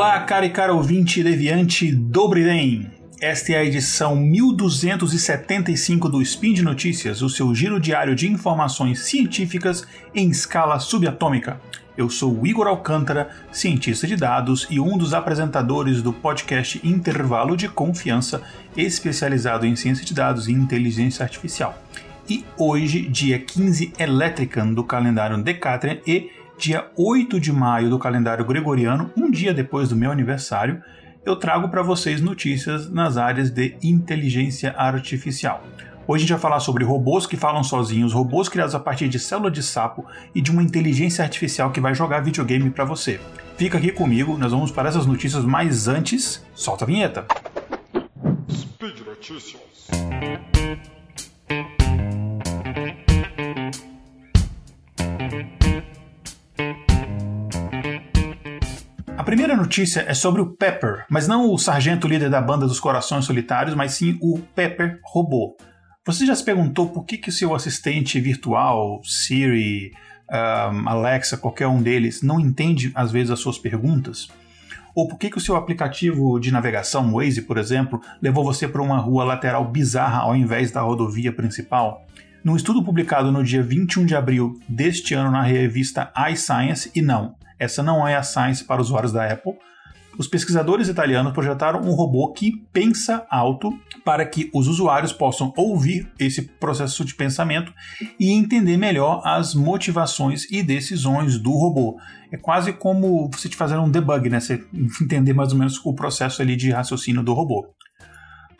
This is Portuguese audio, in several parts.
Olá, cara e cara ouvinte deviante Dobriden. Esta é a edição 1275 do Spin de Notícias, o seu giro diário de informações científicas em escala subatômica. Eu sou Igor Alcântara, cientista de dados e um dos apresentadores do podcast Intervalo de Confiança, especializado em ciência de dados e inteligência artificial. E hoje, dia 15 Electrican do calendário Decatrian e dia 8 de maio do calendário gregoriano, um dia depois do meu aniversário, eu trago para vocês notícias nas áreas de inteligência artificial. Hoje a gente vai falar sobre robôs que falam sozinhos, robôs criados a partir de célula de sapo e de uma inteligência artificial que vai jogar videogame para você. Fica aqui comigo, nós vamos para essas notícias, mas antes, solta a vinheta. Speed Notícias. Primeira notícia é sobre o Pepper, mas não o sargento líder da banda dos Corações Solitários, mas sim o Pepper robô. Você já se perguntou por que, que o seu assistente virtual, Siri, um, Alexa, qualquer um deles, não entende às vezes as suas perguntas? Ou por que, que o seu aplicativo de navegação, Waze, por exemplo, levou você para uma rua lateral bizarra ao invés da rodovia principal? Num estudo publicado no dia 21 de abril deste ano na revista iScience, e não, essa não é a Science para usuários da Apple. Os pesquisadores italianos projetaram um robô que pensa alto para que os usuários possam ouvir esse processo de pensamento e entender melhor as motivações e decisões do robô. É quase como você te fazer um debug, né? Você entender mais ou menos o processo ali de raciocínio do robô.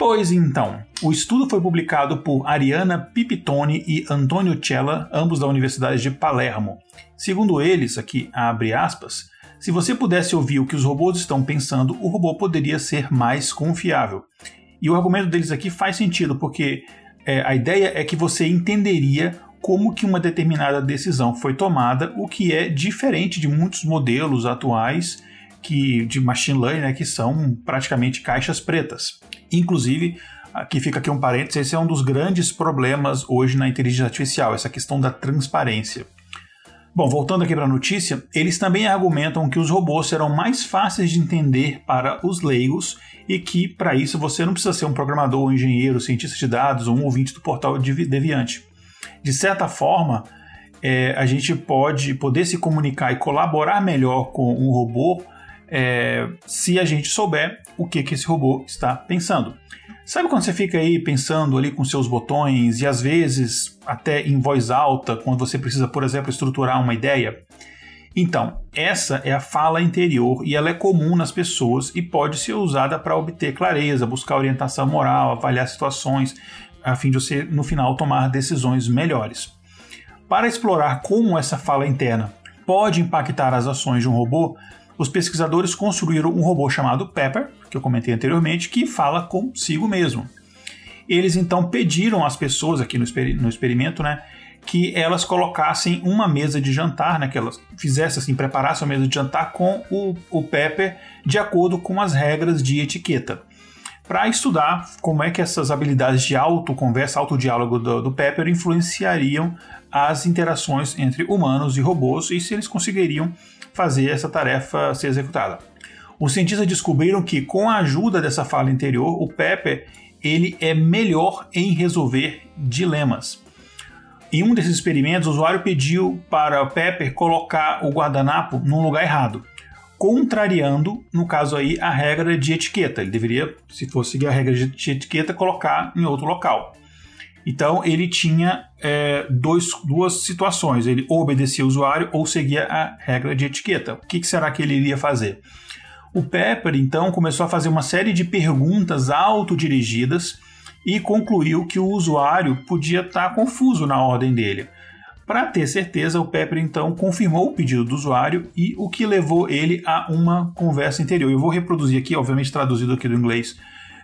Pois então, o estudo foi publicado por Ariana Pipitone e Antonio Cella, ambos da Universidade de Palermo. Segundo eles, aqui abre aspas, se você pudesse ouvir o que os robôs estão pensando, o robô poderia ser mais confiável. E o argumento deles aqui faz sentido, porque é, a ideia é que você entenderia como que uma determinada decisão foi tomada, o que é diferente de muitos modelos atuais que de machine learning, né, que são praticamente caixas pretas. Inclusive, aqui fica aqui um parênteses, esse é um dos grandes problemas hoje na inteligência artificial, essa questão da transparência. Bom, voltando aqui para a notícia, eles também argumentam que os robôs serão mais fáceis de entender para os leigos e que, para isso, você não precisa ser um programador, um engenheiro, cientista de dados ou um ouvinte do portal Deviante. De certa forma, é, a gente pode poder se comunicar e colaborar melhor com um robô é, se a gente souber o que, que esse robô está pensando. Sabe quando você fica aí pensando ali com seus botões e às vezes até em voz alta, quando você precisa, por exemplo, estruturar uma ideia? Então, essa é a fala interior e ela é comum nas pessoas e pode ser usada para obter clareza, buscar orientação moral, avaliar situações, a fim de você, no final, tomar decisões melhores. Para explorar como essa fala interna pode impactar as ações de um robô, os pesquisadores construíram um robô chamado Pepper, que eu comentei anteriormente, que fala consigo mesmo. Eles então pediram às pessoas aqui no, exper no experimento, né, que elas colocassem uma mesa de jantar, né, que elas fizessem assim, preparassem uma mesa de jantar com o, o Pepper de acordo com as regras de etiqueta. Para estudar como é que essas habilidades de autoconversa, autodiálogo do, do Pepper influenciariam as interações entre humanos e robôs e se eles conseguiriam fazer essa tarefa ser executada. Os cientistas descobriram que, com a ajuda dessa fala interior, o Pepper ele é melhor em resolver dilemas. Em um desses experimentos, o usuário pediu para o Pepper colocar o guardanapo num lugar errado, contrariando, no caso aí, a regra de etiqueta. Ele deveria, se fosse seguir a regra de etiqueta, colocar em outro local. Então ele tinha é, dois, duas situações: ele ou obedecia o usuário ou seguia a regra de etiqueta. O que, que será que ele iria fazer? O Pepper então começou a fazer uma série de perguntas autodirigidas e concluiu que o usuário podia estar confuso na ordem dele. Para ter certeza, o Pepper então confirmou o pedido do usuário e o que levou ele a uma conversa interior. Eu vou reproduzir aqui, obviamente traduzido aqui do inglês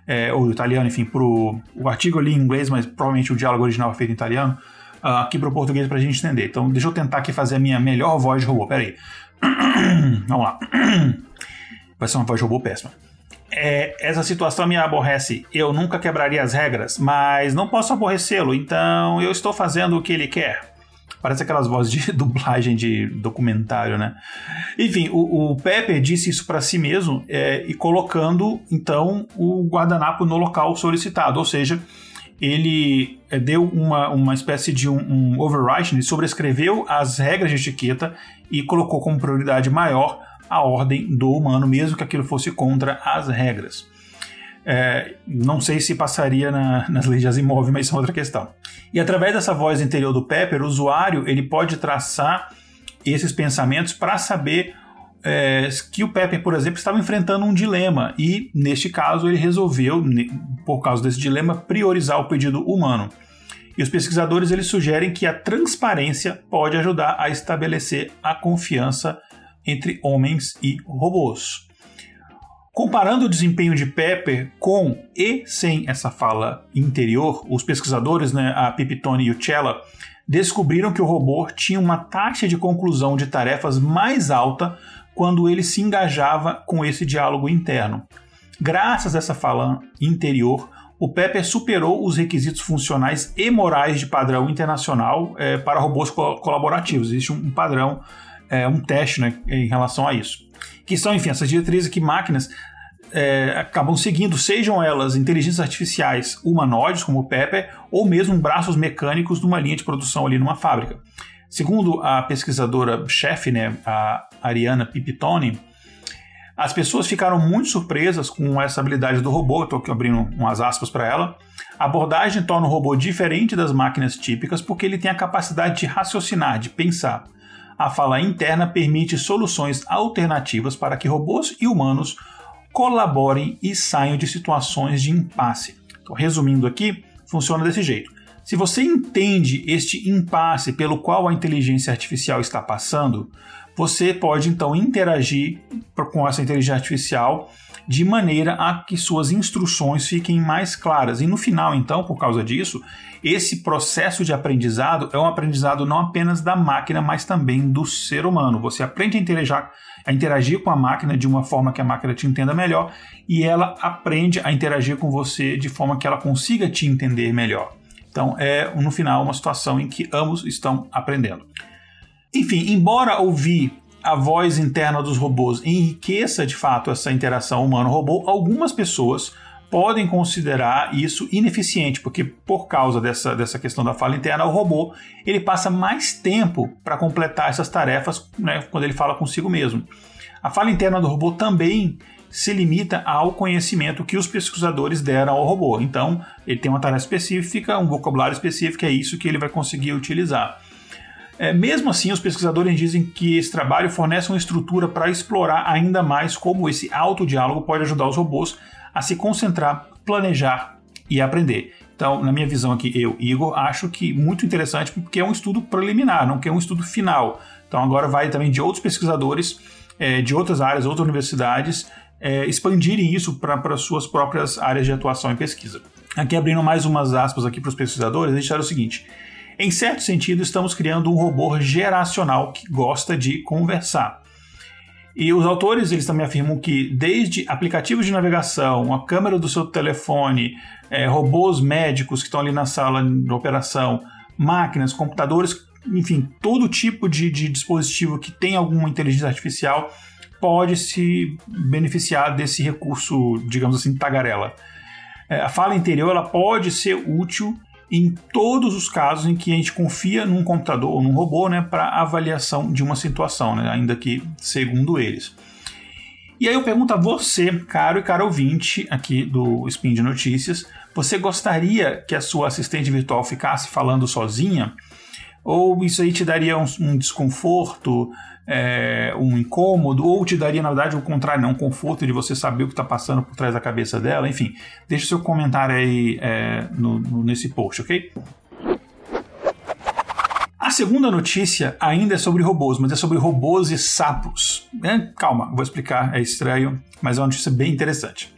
é, ou italiano, enfim, pro, o artigo ali em inglês, mas provavelmente o diálogo original é feito em italiano, uh, aqui o português para a gente entender. Então, deixa eu tentar aqui fazer a minha melhor voz de robô. Pera aí. Vamos lá. Vai ser uma voz de robô péssima. É, essa situação me aborrece. Eu nunca quebraria as regras, mas não posso aborrecê-lo, então eu estou fazendo o que ele quer. Parece aquelas vozes de dublagem de documentário, né? Enfim, o, o Pepper disse isso para si mesmo é, e colocando então o guardanapo no local solicitado, ou seja, ele é, deu uma, uma espécie de um, um overwriting, ele sobrescreveu as regras de etiqueta e colocou como prioridade maior a ordem do humano, mesmo que aquilo fosse contra as regras. É, não sei se passaria na, nas leis de Asimov, mas isso é outra questão. E através dessa voz interior do Pepper, o usuário ele pode traçar esses pensamentos para saber é, que o Pepper, por exemplo, estava enfrentando um dilema e, neste caso, ele resolveu, por causa desse dilema, priorizar o pedido humano. E os pesquisadores eles sugerem que a transparência pode ajudar a estabelecer a confiança entre homens e robôs. Comparando o desempenho de Pepper com e sem essa fala interior, os pesquisadores, né, a Pipitone e o Cella, descobriram que o robô tinha uma taxa de conclusão de tarefas mais alta quando ele se engajava com esse diálogo interno. Graças a essa fala interior, o Pepper superou os requisitos funcionais e morais de padrão internacional é, para robôs colaborativos. Existe um padrão, é, um teste né, em relação a isso. Que são, enfim, essas diretrizes que máquinas é, acabam seguindo, sejam elas inteligências artificiais humanoides, como o Pepper, ou mesmo braços mecânicos numa linha de produção ali numa fábrica. Segundo a pesquisadora-chefe, né, a Ariana Pipitone, as pessoas ficaram muito surpresas com essa habilidade do robô, estou abrindo umas aspas para ela. A abordagem torna o robô diferente das máquinas típicas porque ele tem a capacidade de raciocinar, de pensar. A fala interna permite soluções alternativas para que robôs e humanos colaborem e saiam de situações de impasse. Então, resumindo aqui, funciona desse jeito. Se você entende este impasse pelo qual a inteligência artificial está passando, você pode então interagir com essa inteligência artificial de maneira a que suas instruções fiquem mais claras. E no final, então, por causa disso, esse processo de aprendizado é um aprendizado não apenas da máquina, mas também do ser humano. Você aprende a interagir, a interagir com a máquina de uma forma que a máquina te entenda melhor e ela aprende a interagir com você de forma que ela consiga te entender melhor. Então, é no final uma situação em que ambos estão aprendendo. Enfim, embora ouvir a voz interna dos robôs enriqueça de fato essa interação humano-robô, algumas pessoas podem considerar isso ineficiente, porque por causa dessa, dessa questão da fala interna, o robô ele passa mais tempo para completar essas tarefas né, quando ele fala consigo mesmo. A fala interna do robô também se limita ao conhecimento que os pesquisadores deram ao robô. Então, ele tem uma tarefa específica, um vocabulário específico, é isso que ele vai conseguir utilizar. É, mesmo assim, os pesquisadores dizem que esse trabalho fornece uma estrutura para explorar ainda mais como esse autodiálogo pode ajudar os robôs a se concentrar, planejar e aprender. Então, na minha visão aqui, eu, Igor, acho que muito interessante porque é um estudo preliminar, não que é um estudo final. Então, agora vai também de outros pesquisadores é, de outras áreas, outras universidades, é, expandirem isso para suas próprias áreas de atuação e pesquisa. Aqui abrindo mais umas aspas aqui para os pesquisadores, eles disseram o seguinte: em certo sentido, estamos criando um robô geracional que gosta de conversar. E os autores eles também afirmam que desde aplicativos de navegação, a câmera do seu telefone, é, robôs médicos que estão ali na sala de operação, máquinas, computadores, enfim, todo tipo de, de dispositivo que tem alguma inteligência artificial pode se beneficiar desse recurso, digamos assim, tagarela. É, a fala interior ela pode ser útil em todos os casos em que a gente confia num computador ou num robô né, para avaliação de uma situação, né, ainda que segundo eles. E aí eu pergunto a você, caro e caro ouvinte aqui do Spin de Notícias, você gostaria que a sua assistente virtual ficasse falando sozinha? Ou isso aí te daria um, um desconforto, é, um incômodo, ou te daria, na verdade, o contrário, né, um conforto de você saber o que está passando por trás da cabeça dela? Enfim, deixe seu comentário aí é, no, no, nesse post, ok? A segunda notícia ainda é sobre robôs, mas é sobre robôs e sapos. É, calma, vou explicar, é estranho, mas é uma notícia bem interessante.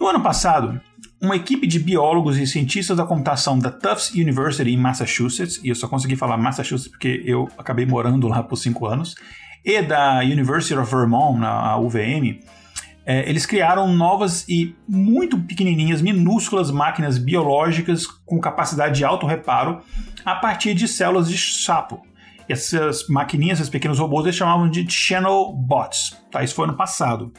No ano passado, uma equipe de biólogos e cientistas da computação da Tufts University em Massachusetts, e eu só consegui falar Massachusetts porque eu acabei morando lá por cinco anos, e da University of Vermont, na UVM, é, eles criaram novas e muito pequenininhas, minúsculas máquinas biológicas com capacidade de auto-reparo a partir de células de sapo. Essas maquininhas, esses pequenos robôs, eles chamavam de Channel Bots. Tá? Isso foi ano passado.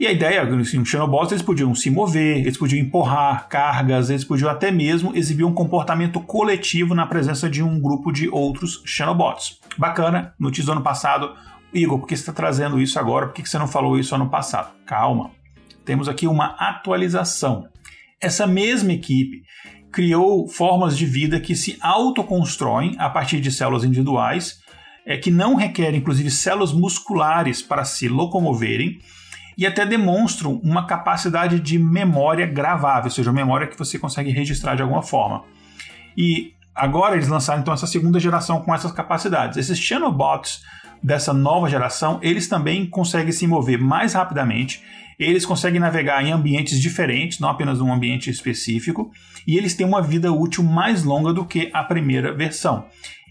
E a ideia, os Xenobots eles podiam se mover, eles podiam empurrar cargas, eles podiam até mesmo exibir um comportamento coletivo na presença de um grupo de outros Xenobots. Bacana, notícia do ano passado. Igor, por que você está trazendo isso agora? Por que você não falou isso ano passado? Calma. Temos aqui uma atualização. Essa mesma equipe criou formas de vida que se autoconstroem a partir de células individuais, é, que não requerem, inclusive, células musculares para se locomoverem e até demonstram uma capacidade de memória gravável, ou seja, memória que você consegue registrar de alguma forma. E agora eles lançaram então essa segunda geração com essas capacidades. Esses Chanobots dessa nova geração, eles também conseguem se mover mais rapidamente, eles conseguem navegar em ambientes diferentes, não apenas num ambiente específico, e eles têm uma vida útil mais longa do que a primeira versão.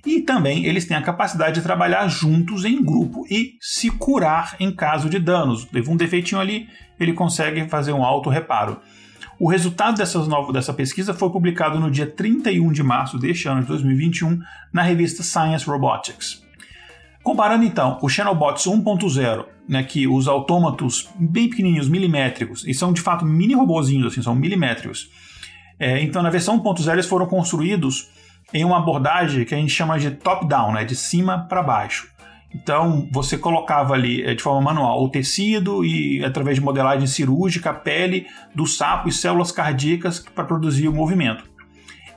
E também eles têm a capacidade de trabalhar juntos em grupo e se curar em caso de danos. Teve um defeitinho ali, ele consegue fazer um auto reparo. O resultado dessas novas, dessa pesquisa foi publicado no dia 31 de março deste ano de 2021 na revista Science Robotics. Comparando então o Xenobots 1.0, né, que os autômatos bem pequenininhos, milimétricos, e são de fato mini robozinhos, assim, são milimétricos. É, então na versão 1.0 eles foram construídos em uma abordagem que a gente chama de top-down, né, de cima para baixo. Então, você colocava ali eh, de forma manual o tecido e, através de modelagem cirúrgica, a pele do sapo e células cardíacas para produzir o movimento.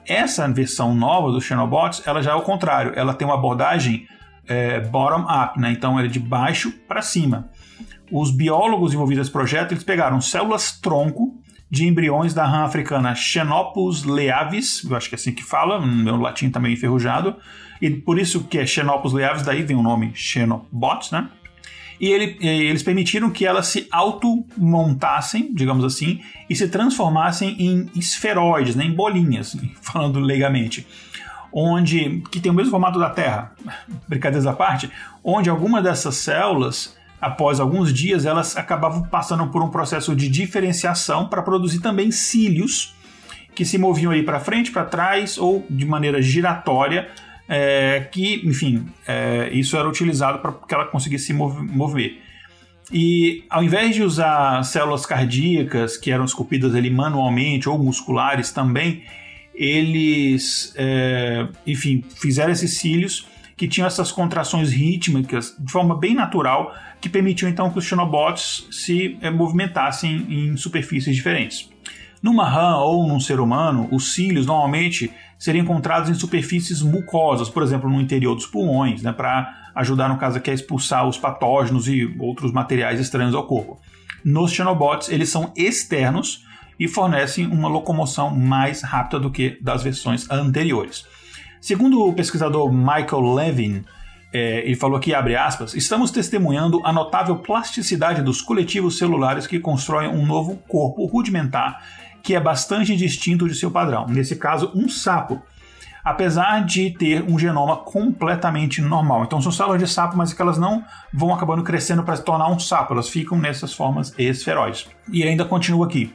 Essa versão nova do Xenobots, ela já é o contrário, ela tem uma abordagem é, bottom-up, né? então ela é de baixo para cima. Os biólogos envolvidos nesse projeto eles pegaram células tronco de embriões da rã africana Xenopus leavis, eu acho que é assim que fala, meu latim também tá enferrujado, e por isso que é Xenopus leavis, daí vem o nome Xenobots, né? E ele, eles permitiram que elas se automontassem, digamos assim, e se transformassem em esferoides, né, em bolinhas, falando leigamente onde que tem o mesmo formato da Terra, brincadeiras à parte, onde alguma dessas células após alguns dias, elas acabavam passando por um processo de diferenciação para produzir também cílios que se moviam aí para frente, para trás ou de maneira giratória, é, que, enfim, é, isso era utilizado para que ela conseguisse se mover. E ao invés de usar células cardíacas que eram esculpidas ali manualmente ou musculares também, eles, é, enfim, fizeram esses cílios que tinham essas contrações rítmicas de forma bem natural, que permitiam então que os Xenobots se é, movimentassem em superfícies diferentes. Numa rã ou num ser humano, os cílios normalmente seriam encontrados em superfícies mucosas, por exemplo, no interior dos pulmões, né, para ajudar, no caso aqui, a expulsar os patógenos e outros materiais estranhos ao corpo. Nos Xenobots, eles são externos e fornecem uma locomoção mais rápida do que das versões anteriores. Segundo o pesquisador Michael Levin, é, ele falou aqui, abre aspas, estamos testemunhando a notável plasticidade dos coletivos celulares que constroem um novo corpo rudimentar que é bastante distinto de seu padrão. Nesse caso, um sapo, apesar de ter um genoma completamente normal. Então são células de sapo, mas que elas não vão acabando crescendo para se tornar um sapo, elas ficam nessas formas esferoides. E ainda continua aqui.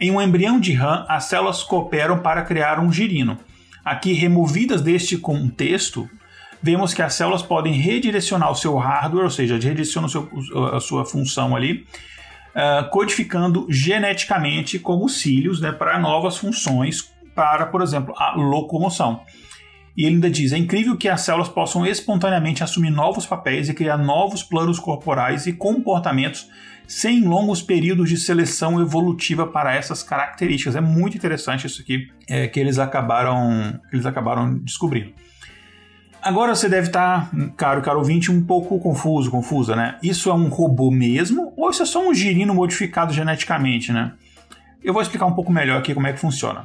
Em um embrião de rã, as células cooperam para criar um girino. Aqui, removidas deste contexto, vemos que as células podem redirecionar o seu hardware, ou seja, redirecionam a sua função ali, uh, codificando geneticamente como cílios né, para novas funções, para, por exemplo, a locomoção. E ele ainda diz: é incrível que as células possam espontaneamente assumir novos papéis e criar novos planos corporais e comportamentos sem longos períodos de seleção evolutiva para essas características. É muito interessante isso aqui é, que eles acabaram, que eles acabaram descobrindo. Agora você deve estar, caro caro ouvinte, um pouco confuso, confusa, né? Isso é um robô mesmo ou isso é só um girino modificado geneticamente, né? Eu vou explicar um pouco melhor aqui como é que funciona.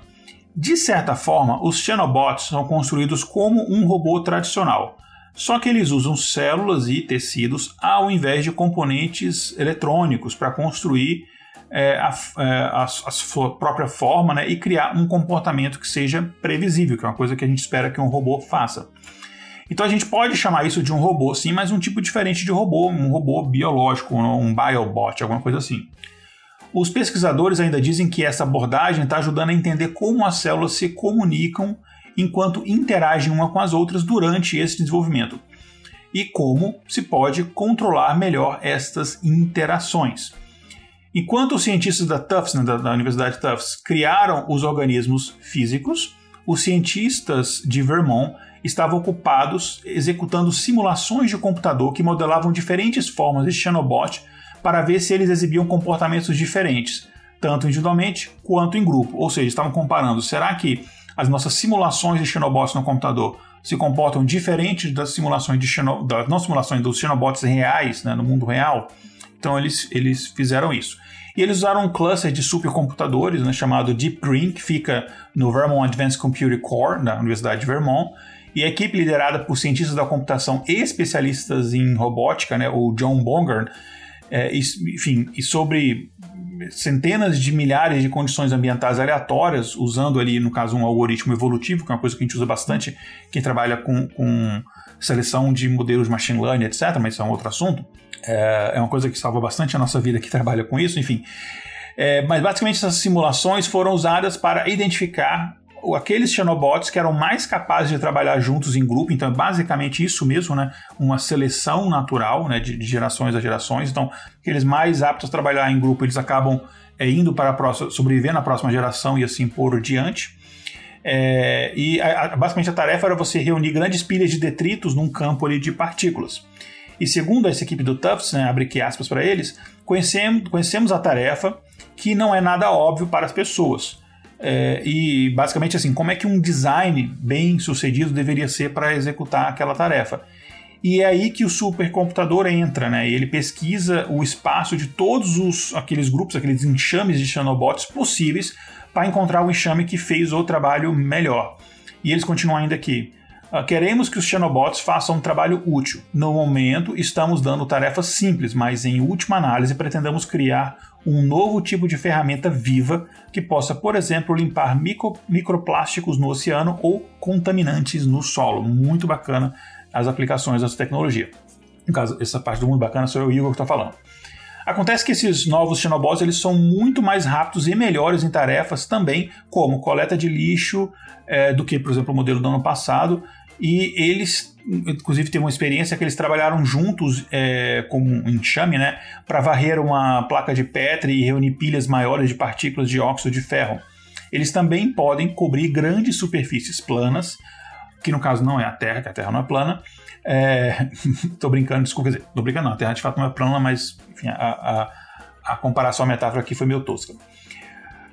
De certa forma, os Xenobots são construídos como um robô tradicional. Só que eles usam células e tecidos ao invés de componentes eletrônicos para construir é, a, a, a, sua própria forma né, e criar um comportamento que seja previsível, que é uma coisa que a gente espera que um robô faça. Então a gente pode chamar isso de um robô, sim, mas um tipo diferente de robô, um robô biológico, um biobot, alguma coisa assim. Os pesquisadores ainda dizem que essa abordagem está ajudando a entender como as células se comunicam enquanto interagem uma com as outras durante esse desenvolvimento. E como se pode controlar melhor estas interações. Enquanto os cientistas da Tufts, né, da, da Universidade Tufts, criaram os organismos físicos, os cientistas de Vermont estavam ocupados executando simulações de computador que modelavam diferentes formas de Xenobot para ver se eles exibiam comportamentos diferentes, tanto individualmente quanto em grupo. Ou seja, estavam comparando, será que as nossas simulações de Xenobots no computador se comportam diferente das simulações de Xeno, das não simulações dos Xenobots reais, né, no mundo real? Então eles, eles fizeram isso. E eles usaram um cluster de supercomputadores né, chamado Deep Green, que fica no Vermont Advanced Computing Core, da Universidade de Vermont, e a equipe liderada por cientistas da computação e especialistas em robótica, né, o John Bongard, é, enfim, e sobre centenas de milhares de condições ambientais aleatórias, usando ali, no caso, um algoritmo evolutivo, que é uma coisa que a gente usa bastante, quem trabalha com, com seleção de modelos de machine learning, etc., mas isso é um outro assunto. É, é uma coisa que salva bastante a nossa vida que trabalha com isso, enfim. É, mas basicamente essas simulações foram usadas para identificar aqueles Xenobots que eram mais capazes de trabalhar juntos em grupo, então é basicamente isso mesmo, né? Uma seleção natural, né? De, de gerações a gerações. Então, aqueles mais aptos a trabalhar em grupo, eles acabam é, indo para a próxima, sobreviver na próxima geração e assim por diante. É, e a, a, basicamente a tarefa era você reunir grandes pilhas de detritos num campo ali de partículas. E segundo essa equipe do Tufts, né, abre aqui aspas para eles, conhecemos, conhecemos a tarefa que não é nada óbvio para as pessoas. É, e basicamente assim, como é que um design bem sucedido deveria ser para executar aquela tarefa. E é aí que o supercomputador entra, né? Ele pesquisa o espaço de todos os aqueles grupos, aqueles enxames de Xenobots possíveis para encontrar o enxame que fez o trabalho melhor. E eles continuam ainda aqui. Uh, queremos que os Xenobots façam um trabalho útil. No momento, estamos dando tarefas simples, mas em última análise pretendemos criar um novo tipo de ferramenta viva que possa, por exemplo, limpar micro, microplásticos no oceano ou contaminantes no solo. Muito bacana as aplicações dessa tecnologia. No caso, essa parte do mundo bacana sou eu o Igor que está falando. Acontece que esses novos Xenobots eles são muito mais rápidos e melhores em tarefas também, como coleta de lixo, é, do que, por exemplo, o modelo do ano passado. E eles inclusive teve uma experiência que eles trabalharam juntos é, como um enxame, né, para varrer uma placa de Petri e reunir pilhas maiores de partículas de óxido de ferro. Eles também podem cobrir grandes superfícies planas, que no caso não é a Terra, que a Terra não é plana. É, tô brincando, desculpa, dizer, tô brincando não, a Terra de fato não é plana, mas enfim, a, a, a comparação, a metáfora aqui foi meio tosca.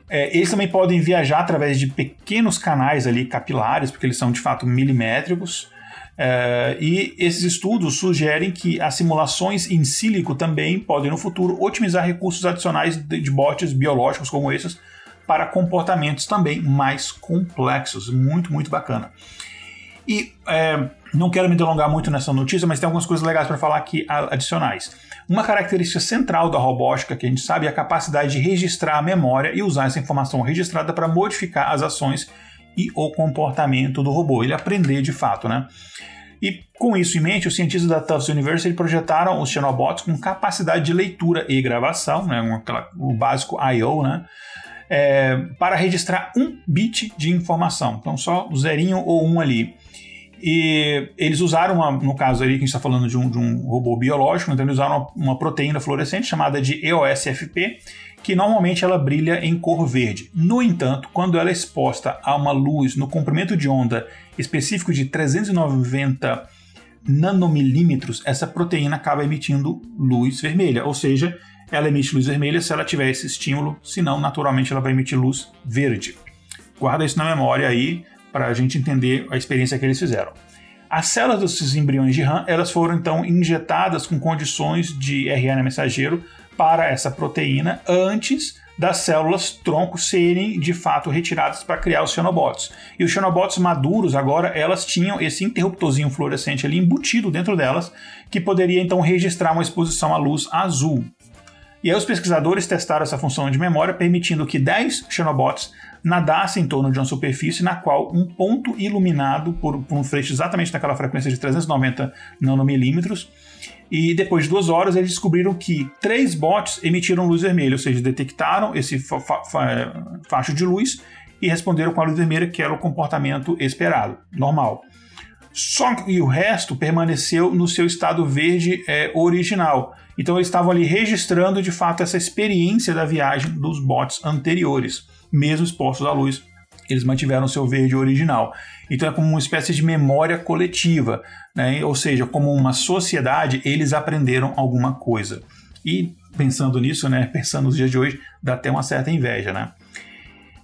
É, eles também podem viajar através de pequenos canais ali capilares, porque eles são de fato milimétricos, Uh, e esses estudos sugerem que as simulações em sílico também podem, no futuro, otimizar recursos adicionais de, de bots biológicos como esses para comportamentos também mais complexos. Muito, muito bacana. E é, não quero me delongar muito nessa notícia, mas tem algumas coisas legais para falar aqui adicionais. Uma característica central da robótica que a gente sabe é a capacidade de registrar a memória e usar essa informação registrada para modificar as ações e o comportamento do robô, ele aprender de fato, né? E com isso em mente, os cientistas da Tufts University projetaram os Xenobots com capacidade de leitura e gravação, né, o básico I/O, né, é, para registrar um bit de informação. Então só zerinho ou um ali. E eles usaram, uma, no caso ali que a gente está falando de um, de um, robô biológico, então eles usaram uma, uma proteína fluorescente chamada de EOSFP, que normalmente ela brilha em cor verde. No entanto, quando ela é exposta a uma luz no comprimento de onda específico de 390 nanomilímetros, essa proteína acaba emitindo luz vermelha, ou seja, ela emite luz vermelha se ela tiver esse estímulo, senão naturalmente ela vai emitir luz verde. Guarda isso na memória aí para a gente entender a experiência que eles fizeram. As células desses embriões de RAM elas foram então injetadas com condições de RNA mensageiro para essa proteína antes das células tronco serem de fato retiradas para criar os xenobots. E os xenobots maduros agora elas tinham esse interruptorzinho fluorescente ali embutido dentro delas que poderia então registrar uma exposição à luz azul. E aí os pesquisadores testaram essa função de memória permitindo que 10 xenobots nadassem em torno de uma superfície na qual um ponto iluminado por, por um feixe exatamente naquela frequência de 390 nanomilímetros e depois de duas horas, eles descobriram que três bots emitiram luz vermelha, ou seja, detectaram esse fa fa facho de luz e responderam com a luz vermelha, que era o comportamento esperado, normal. Só que o resto permaneceu no seu estado verde é, original. Então eles estavam ali registrando de fato essa experiência da viagem dos bots anteriores, mesmo expostos à luz. Eles mantiveram seu verde original. Então é como uma espécie de memória coletiva, né? ou seja, como uma sociedade, eles aprenderam alguma coisa. E pensando nisso, né, pensando nos dias de hoje, dá até uma certa inveja, né?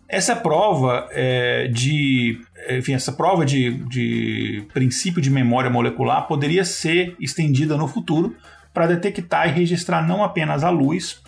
Essa prova é, de, enfim, essa prova de, de princípio de memória molecular poderia ser estendida no futuro para detectar e registrar não apenas a luz,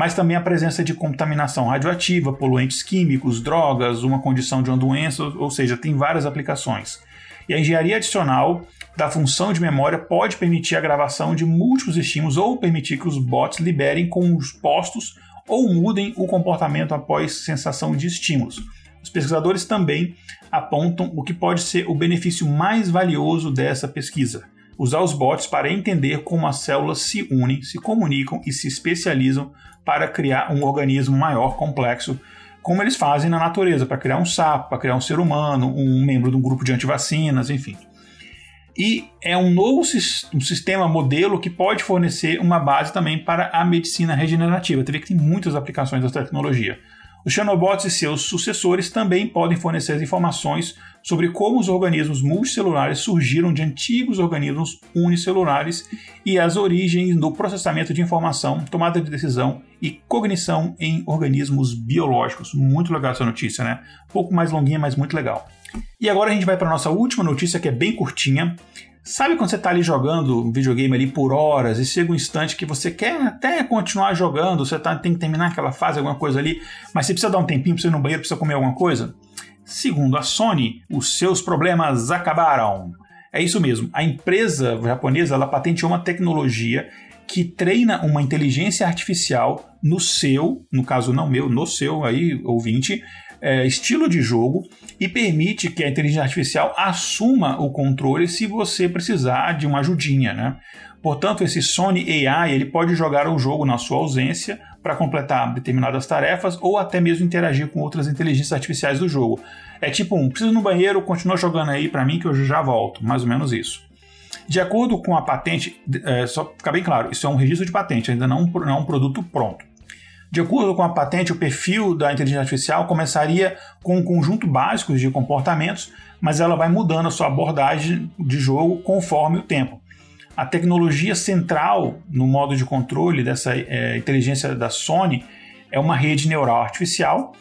mas também a presença de contaminação radioativa, poluentes químicos, drogas, uma condição de uma doença, ou seja, tem várias aplicações. E a engenharia adicional da função de memória pode permitir a gravação de múltiplos estímulos ou permitir que os bots liberem com os postos ou mudem o comportamento após sensação de estímulos. Os pesquisadores também apontam o que pode ser o benefício mais valioso dessa pesquisa: usar os bots para entender como as células se unem, se comunicam e se especializam para criar um organismo maior, complexo, como eles fazem na natureza, para criar um sapo, para criar um ser humano, um membro de um grupo de antivacinas, enfim e é um novo um sistema modelo que pode fornecer uma base também para a medicina regenerativa. Você vê que tem muitas aplicações da tecnologia. Os Xenobots e seus sucessores também podem fornecer informações sobre como os organismos multicelulares surgiram de antigos organismos unicelulares e as origens do processamento de informação, tomada de decisão e cognição em organismos biológicos. Muito legal essa notícia, né? Um pouco mais longuinha, mas muito legal. E agora a gente vai para nossa última notícia, que é bem curtinha. Sabe quando você está ali jogando um videogame ali por horas e chega um instante que você quer até continuar jogando, você tá, tem que terminar aquela fase, alguma coisa ali, mas você precisa dar um tempinho você ir no banheiro, precisa comer alguma coisa? Segundo a Sony, os seus problemas acabaram. É isso mesmo, a empresa japonesa ela patenteou uma tecnologia que treina uma inteligência artificial no seu, no caso não meu, no seu aí ouvinte, é, estilo de jogo e permite que a inteligência artificial assuma o controle se você precisar de uma ajudinha, né? Portanto, esse Sony AI ele pode jogar o jogo na sua ausência para completar determinadas tarefas ou até mesmo interagir com outras inteligências artificiais do jogo. É tipo um, preciso no banheiro, continua jogando aí para mim que eu já volto, mais ou menos isso. De acordo com a patente, é, só ficar bem claro, isso é um registro de patente, ainda não, não é um produto pronto. De acordo com a patente, o perfil da inteligência artificial começaria com um conjunto básico de comportamentos, mas ela vai mudando a sua abordagem de jogo conforme o tempo. A tecnologia central no modo de controle dessa é, inteligência da Sony é uma rede neural artificial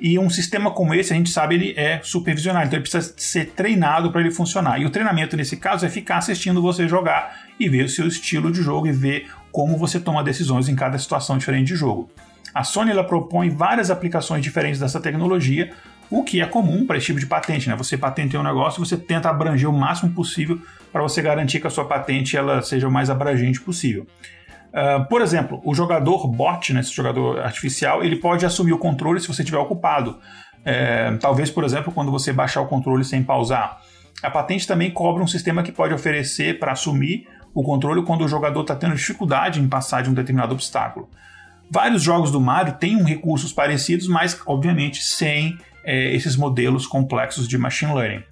e um sistema como esse, a gente sabe, ele é supervisionado, então ele precisa ser treinado para ele funcionar. E o treinamento nesse caso é ficar assistindo você jogar e ver o seu estilo de jogo e ver como você toma decisões em cada situação diferente de jogo. A Sony ela propõe várias aplicações diferentes dessa tecnologia, o que é comum para esse tipo de patente. Né? Você patenteia um negócio, você tenta abranger o máximo possível para você garantir que a sua patente ela seja o mais abrangente possível. Uh, por exemplo, o jogador bot, né, esse jogador artificial, ele pode assumir o controle se você estiver ocupado. É, talvez, por exemplo, quando você baixar o controle sem pausar. A patente também cobra um sistema que pode oferecer para assumir o controle quando o jogador está tendo dificuldade em passar de um determinado obstáculo. Vários jogos do Mario têm recursos parecidos, mas obviamente sem é, esses modelos complexos de machine learning.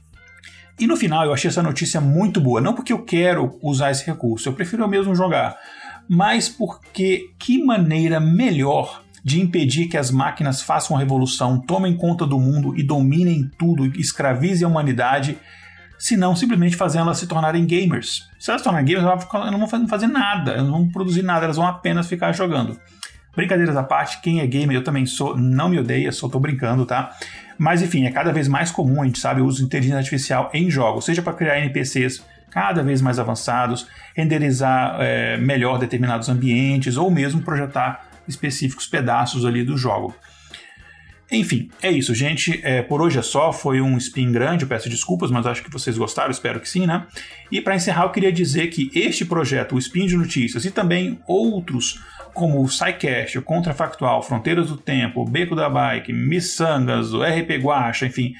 E no final eu achei essa notícia muito boa, não porque eu quero usar esse recurso, eu prefiro mesmo jogar, mas porque que maneira melhor de impedir que as máquinas façam a revolução, tomem conta do mundo e dominem tudo, escravizem a humanidade, se não simplesmente fazendo elas se tornarem gamers. Se elas se tornarem gamers, elas não vão fazer nada, elas não vão produzir nada, elas vão apenas ficar jogando. Brincadeiras à parte, quem é gamer, eu também sou, não me odeia, só tô brincando, tá? Mas enfim, é cada vez mais comum, a gente sabe, o uso de inteligência artificial em jogos, seja para criar NPCs cada vez mais avançados, renderizar é, melhor determinados ambientes ou mesmo projetar específicos pedaços ali do jogo. Enfim, é isso, gente. É, por hoje é só. Foi um spin grande, peço desculpas, mas acho que vocês gostaram, espero que sim, né? E para encerrar, eu queria dizer que este projeto, o Spin de Notícias, e também outros como o SciCast, o Contrafactual, Fronteiras do Tempo, o Beco da Bike, Missangas, o RP Guacha, enfim,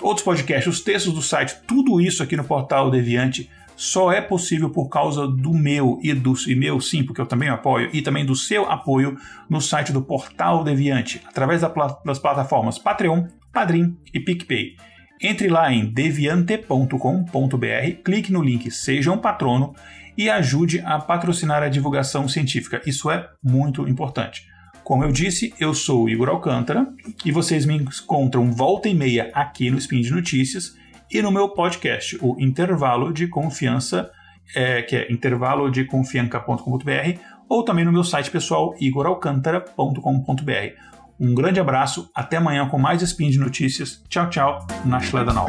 outros podcasts, os textos do site, tudo isso aqui no portal Deviante só é possível por causa do meu e do e meu sim, porque eu também apoio, e também do seu apoio no site do Portal Deviante, através da, das plataformas Patreon, Padrim e PicPay. Entre lá em deviante.com.br, clique no link Seja um Patrono e ajude a patrocinar a divulgação científica. Isso é muito importante. Como eu disse, eu sou Igor Alcântara e vocês me encontram volta e meia aqui no Spin de Notícias e no meu podcast, o Intervalo de Confiança, é, que é intervalo de confianca.com.br, ou também no meu site pessoal, igoralcantara.com.br. Um grande abraço, até amanhã com mais Spin de Notícias. Tchau, tchau, na Schledanau.